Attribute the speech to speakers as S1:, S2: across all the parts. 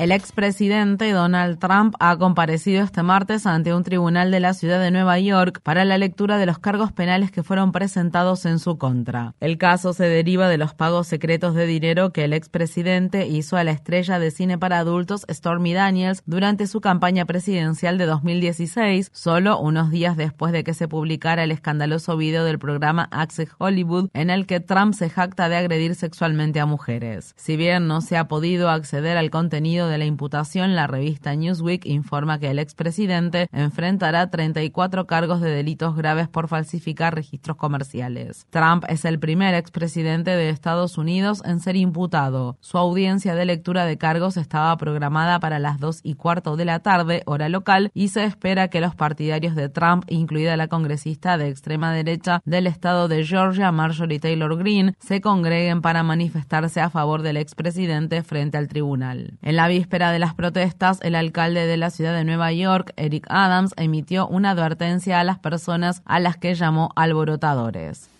S1: El expresidente Donald Trump ha comparecido este martes ante un tribunal de la ciudad de Nueva York para la lectura de los cargos penales que fueron presentados en su contra. El caso se deriva de los pagos secretos de dinero que el expresidente hizo a la estrella de cine para adultos Stormy Daniels durante su campaña presidencial de 2016, solo unos días después de que se publicara el escandaloso video del programa Access Hollywood en el que Trump se jacta de agredir sexualmente a mujeres. Si bien no se ha podido acceder al contenido de la imputación, la revista Newsweek informa que el expresidente enfrentará 34 cargos de delitos graves por falsificar registros comerciales. Trump es el primer expresidente de Estados Unidos en ser imputado. Su audiencia de lectura de cargos estaba programada para las 2 y cuarto de la tarde, hora local, y se espera que los partidarios de Trump, incluida la congresista de extrema derecha del estado de Georgia, Marjorie Taylor Greene, se congreguen para manifestarse a favor del expresidente frente al tribunal. En la víspera de las protestas, el alcalde de la ciudad de Nueva York, Eric Adams, emitió una advertencia a las personas a las que llamó alborotadores.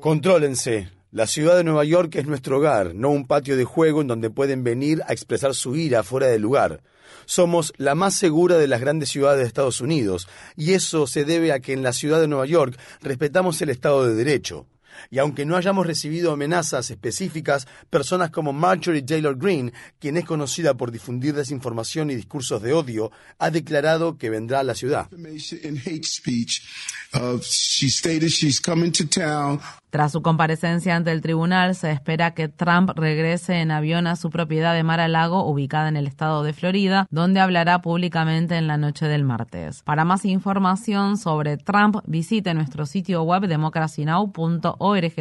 S2: Contrólense. La ciudad de Nueva York es nuestro hogar, no un patio de juego en donde pueden venir a expresar su ira fuera del lugar. Somos la más segura de las grandes ciudades de Estados Unidos, y eso se debe a que en la ciudad de Nueva York respetamos el Estado de Derecho. Y aunque no hayamos recibido amenazas específicas, personas como Marjorie Taylor Greene, quien es conocida por difundir desinformación y discursos de odio, ha declarado que vendrá a la ciudad.
S1: Tras su comparecencia ante el tribunal, se espera que Trump regrese en avión a su propiedad de Mar-a-Lago, ubicada en el estado de Florida, donde hablará públicamente en la noche del martes. Para más información sobre Trump, visite nuestro sitio web democracynow.org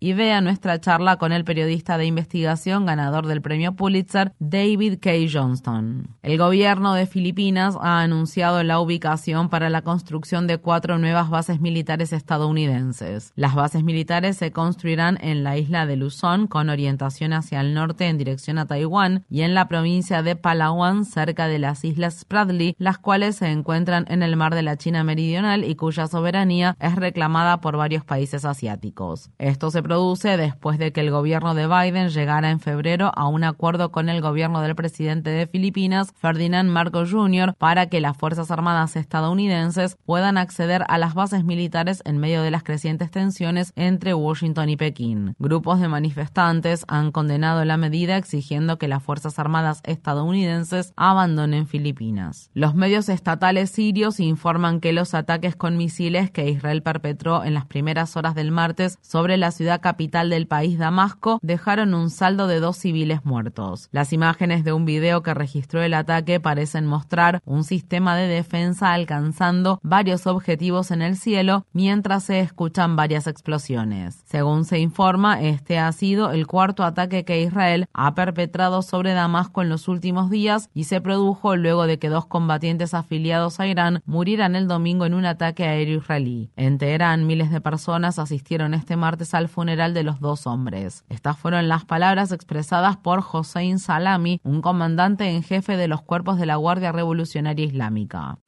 S1: y vea nuestra charla con el periodista de investigación ganador del premio Pulitzer, David K. Johnston. El gobierno de Filipinas ha anunciado la ubicación para la construcción de cuatro nuevas bases militares estadounidenses. Las bases militares se construirán en la isla de Luzón con orientación hacia el norte en dirección a Taiwán y en la provincia de Palawan cerca de las islas Spratly, las cuales se encuentran en el mar de la China Meridional y cuya soberanía es reclamada por varios países asiáticos. Esto se produce después de que el gobierno de Biden llegara en febrero a un acuerdo con el gobierno del presidente de Filipinas, Ferdinand Marcos Jr., para que las Fuerzas Armadas estadounidenses puedan acceder a las bases militares en medio de las crecientes tensiones en entre Washington y Pekín. Grupos de manifestantes han condenado la medida exigiendo que las Fuerzas Armadas estadounidenses abandonen Filipinas. Los medios estatales sirios informan que los ataques con misiles que Israel perpetró en las primeras horas del martes sobre la ciudad capital del país, Damasco, dejaron un saldo de dos civiles muertos. Las imágenes de un video que registró el ataque parecen mostrar un sistema de defensa alcanzando varios objetivos en el cielo mientras se escuchan varias explosiones. Según se informa, este ha sido el cuarto ataque que Israel ha perpetrado sobre Damasco en los últimos días y se produjo luego de que dos combatientes afiliados a Irán murieran el domingo en un ataque aéreo israelí. En Teherán, miles de personas asistieron este martes al funeral de los dos hombres. Estas fueron las palabras expresadas por Hossein Salami, un comandante en jefe de los cuerpos de la Guardia Revolucionaria Islámica.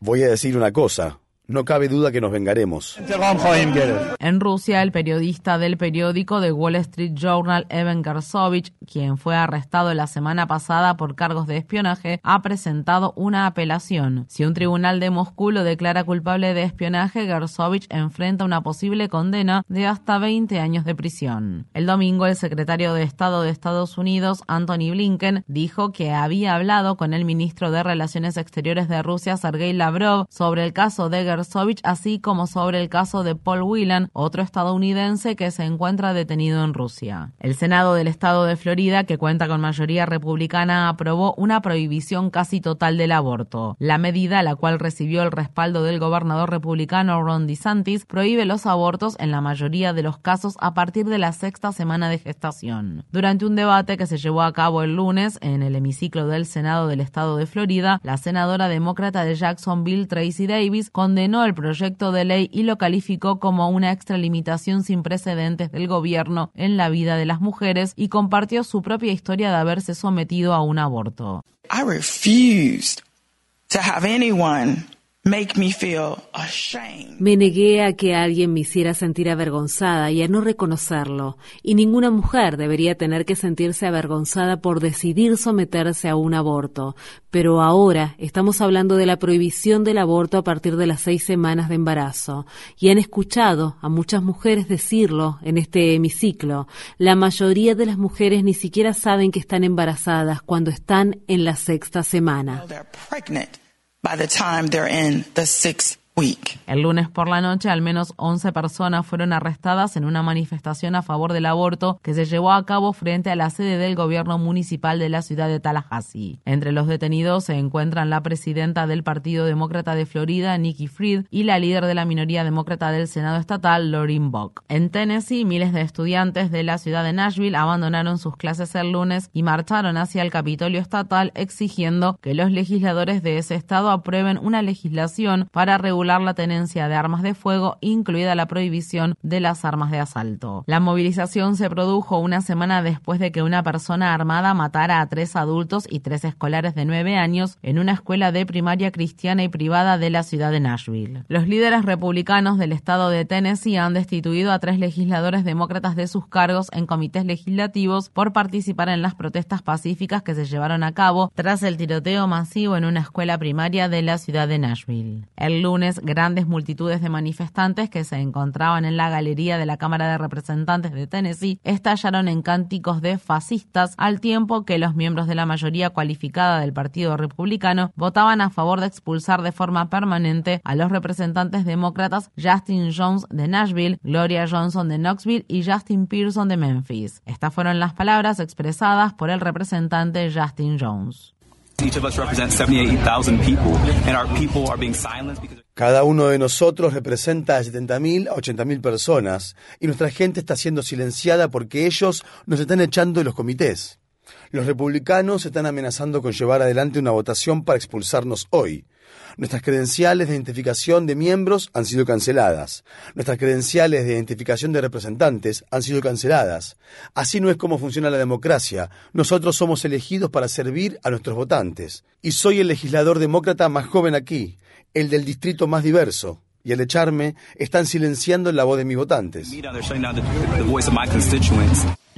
S2: Voy a decir una cosa. No cabe duda que nos vengaremos.
S1: En Rusia, el periodista del periódico The Wall Street Journal, Evan Gersovich, quien fue arrestado la semana pasada por cargos de espionaje, ha presentado una apelación. Si un tribunal de Moscú lo declara culpable de espionaje, Gersovich enfrenta una posible condena de hasta 20 años de prisión. El domingo, el secretario de Estado de Estados Unidos, Anthony Blinken, dijo que había hablado con el ministro de Relaciones Exteriores de Rusia, Sergei Lavrov, sobre el caso de Gersovich Kersovich, así como sobre el caso de Paul Whelan, otro estadounidense que se encuentra detenido en Rusia. El Senado del estado de Florida, que cuenta con mayoría republicana, aprobó una prohibición casi total del aborto. La medida, la cual recibió el respaldo del gobernador republicano Ron DeSantis, prohíbe los abortos en la mayoría de los casos a partir de la sexta semana de gestación. Durante un debate que se llevó a cabo el lunes en el hemiciclo del Senado del estado de Florida, la senadora demócrata de Jacksonville, Tracy Davis, condenó el proyecto de ley y lo calificó como una extralimitación sin precedentes del gobierno en la vida de las mujeres y compartió su propia historia de haberse sometido a un aborto.
S3: I refused to have anyone
S4: me negué a que alguien me hiciera sentir avergonzada y a no reconocerlo, y ninguna mujer debería tener que sentirse avergonzada por decidir someterse a un aborto. Pero ahora estamos hablando de la prohibición del aborto a partir de las seis semanas de embarazo, y han escuchado a muchas mujeres decirlo en este hemiciclo. La mayoría de las mujeres ni siquiera saben que están embarazadas cuando están en la sexta semana.
S3: By the time they're in the sixth
S1: El lunes por la noche, al menos 11 personas fueron arrestadas en una manifestación a favor del aborto que se llevó a cabo frente a la sede del gobierno municipal de la ciudad de Tallahassee. Entre los detenidos se encuentran la presidenta del Partido Demócrata de Florida, Nikki Fried, y la líder de la minoría demócrata del Senado estatal, Lauren Bock. En Tennessee, miles de estudiantes de la ciudad de Nashville abandonaron sus clases el lunes y marcharon hacia el Capitolio estatal exigiendo que los legisladores de ese estado aprueben una legislación para regular la tenencia de armas de fuego, incluida la prohibición de las armas de asalto. La movilización se produjo una semana después de que una persona armada matara a tres adultos y tres escolares de nueve años en una escuela de primaria cristiana y privada de la ciudad de Nashville. Los líderes republicanos del estado de Tennessee han destituido a tres legisladores demócratas de sus cargos en comités legislativos por participar en las protestas pacíficas que se llevaron a cabo tras el tiroteo masivo en una escuela primaria de la ciudad de Nashville. El lunes, grandes multitudes de manifestantes que se encontraban en la galería de la Cámara de Representantes de Tennessee estallaron en cánticos de fascistas al tiempo que los miembros de la mayoría cualificada del Partido Republicano votaban a favor de expulsar de forma permanente a los representantes demócratas Justin Jones de Nashville, Gloria Johnson de Knoxville y Justin Pearson de Memphis. Estas fueron las palabras expresadas por el representante Justin Jones.
S2: Cada uno de nosotros representa a 70.000 a 80.000 personas y nuestra gente está siendo silenciada porque ellos nos están echando de los comités. Los republicanos están amenazando con llevar adelante una votación para expulsarnos hoy. Nuestras credenciales de identificación de miembros han sido canceladas. Nuestras credenciales de identificación de representantes han sido canceladas. Así no es como funciona la democracia. Nosotros somos elegidos para servir a nuestros votantes. Y soy el legislador demócrata más joven aquí, el del distrito más diverso y al echarme están silenciando la voz de mis votantes.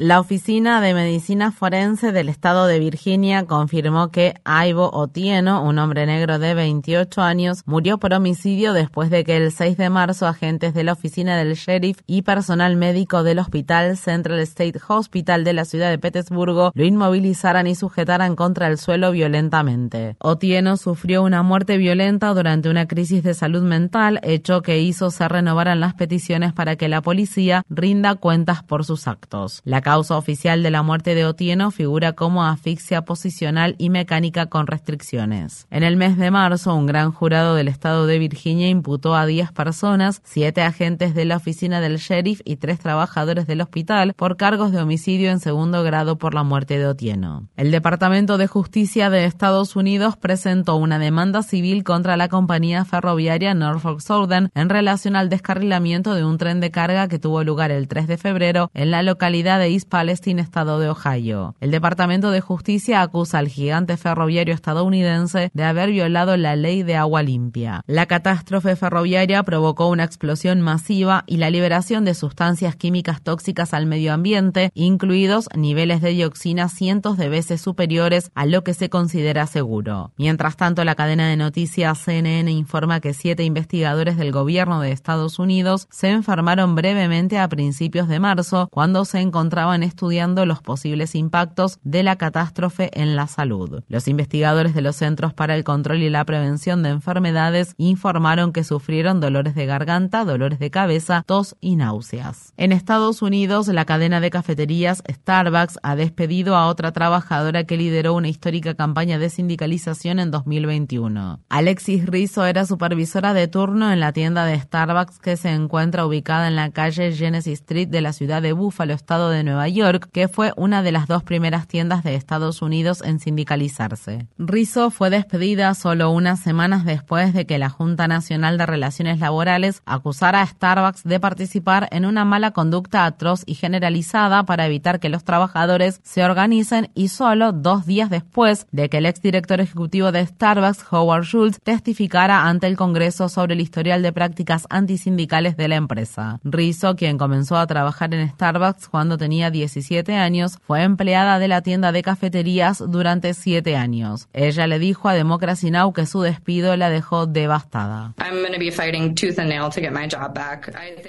S1: La Oficina de Medicina Forense del Estado de Virginia confirmó que Ivo Otieno, un hombre negro de 28 años, murió por homicidio después de que el 6 de marzo agentes de la oficina del sheriff y personal médico del hospital Central State Hospital de la ciudad de Petersburgo lo inmovilizaran y sujetaran contra el suelo violentamente. Otieno sufrió una muerte violenta durante una crisis de salud mental, hecho que hizo se renovaran las peticiones para que la policía rinda cuentas por sus actos. La causa oficial de la muerte de Otieno figura como asfixia posicional y mecánica con restricciones. En el mes de marzo, un gran jurado del estado de Virginia imputó a 10 personas, 7 agentes de la oficina del sheriff y 3 trabajadores del hospital por cargos de homicidio en segundo grado por la muerte de Otieno. El Departamento de Justicia de Estados Unidos presentó una demanda civil contra la compañía ferroviaria Norfolk Southern en relación al descarrilamiento de un tren de carga que tuvo lugar el 3 de febrero en la localidad de East Palestine, estado de Ohio. El Departamento de Justicia acusa al gigante ferroviario estadounidense de haber violado la ley de agua limpia. La catástrofe ferroviaria provocó una explosión masiva y la liberación de sustancias químicas tóxicas al medio ambiente, incluidos niveles de dioxina cientos de veces superiores a lo que se considera seguro. Mientras tanto, la cadena de noticias CNN informa que siete investigadores del gobierno de Estados Unidos se enfermaron brevemente a principios de marzo cuando se encontraron estaban estudiando los posibles impactos de la catástrofe en la salud. Los investigadores de los Centros para el Control y la Prevención de Enfermedades informaron que sufrieron dolores de garganta, dolores de cabeza, tos y náuseas. En Estados Unidos, la cadena de cafeterías Starbucks ha despedido a otra trabajadora que lideró una histórica campaña de sindicalización en 2021. Alexis Rizzo era supervisora de turno en la tienda de Starbucks que se encuentra ubicada en la calle Genesis Street de la ciudad de Buffalo, estado de Nueva York, que fue una de las dos primeras tiendas de Estados Unidos en sindicalizarse. Rizzo fue despedida solo unas semanas después de que la Junta Nacional de Relaciones Laborales acusara a Starbucks de participar en una mala conducta atroz y generalizada para evitar que los trabajadores se organicen y solo dos días después de que el exdirector ejecutivo de Starbucks, Howard Schultz, testificara ante el Congreso sobre el historial de prácticas antisindicales de la empresa. Rizzo, quien comenzó a trabajar en Starbucks cuando tenía 17 años, fue empleada de la tienda de cafeterías durante siete años. Ella le dijo a Democracy Now! que su despido la dejó devastada.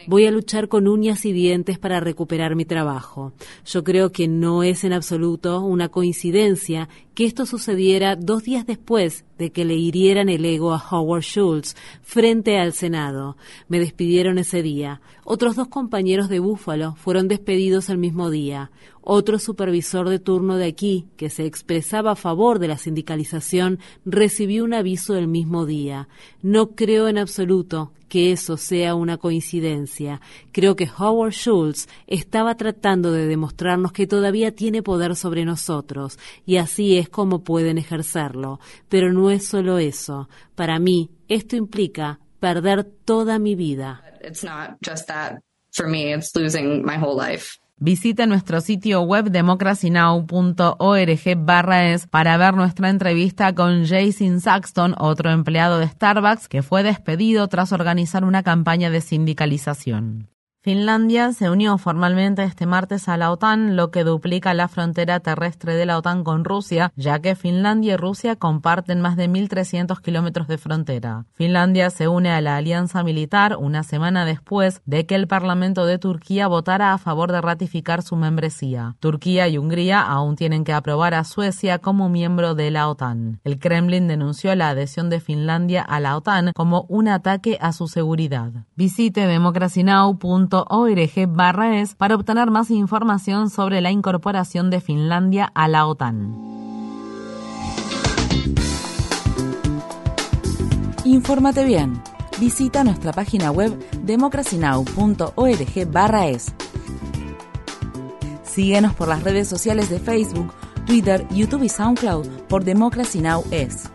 S4: Voy a luchar con uñas y dientes para recuperar mi trabajo. Yo creo que no es en absoluto una coincidencia que esto sucediera dos días después de que le hirieran el ego a Howard Schultz frente al Senado. Me despidieron ese día. Otros dos compañeros de Búfalo fueron despedidos el mismo día. Otro supervisor de turno de aquí, que se expresaba a favor de la sindicalización, recibió un aviso el mismo día. No creo en absoluto que eso sea una coincidencia. Creo que Howard Schultz estaba tratando de demostrarnos que todavía tiene poder sobre nosotros, y así es como pueden ejercerlo. Pero no es solo eso. Para mí, esto implica perder toda mi vida.
S1: Visite nuestro sitio web democracynow.org barra es para ver nuestra entrevista con Jason Saxton, otro empleado de Starbucks que fue despedido tras organizar una campaña de sindicalización. Finlandia se unió formalmente este martes a la OTAN, lo que duplica la frontera terrestre de la OTAN con Rusia, ya que Finlandia y Rusia comparten más de 1.300 kilómetros de frontera. Finlandia se une a la alianza militar una semana después de que el Parlamento de Turquía votara a favor de ratificar su membresía. Turquía y Hungría aún tienen que aprobar a Suecia como miembro de la OTAN. El Kremlin denunció la adhesión de Finlandia a la OTAN como un ataque a su seguridad. Visite democracynow.com barra es para obtener más información sobre la incorporación de Finlandia a la OTAN.
S5: Infórmate bien. Visita nuestra página web democracynow.org barra es. Síguenos por las redes sociales de Facebook, Twitter, YouTube y SoundCloud por Democracy Now! es.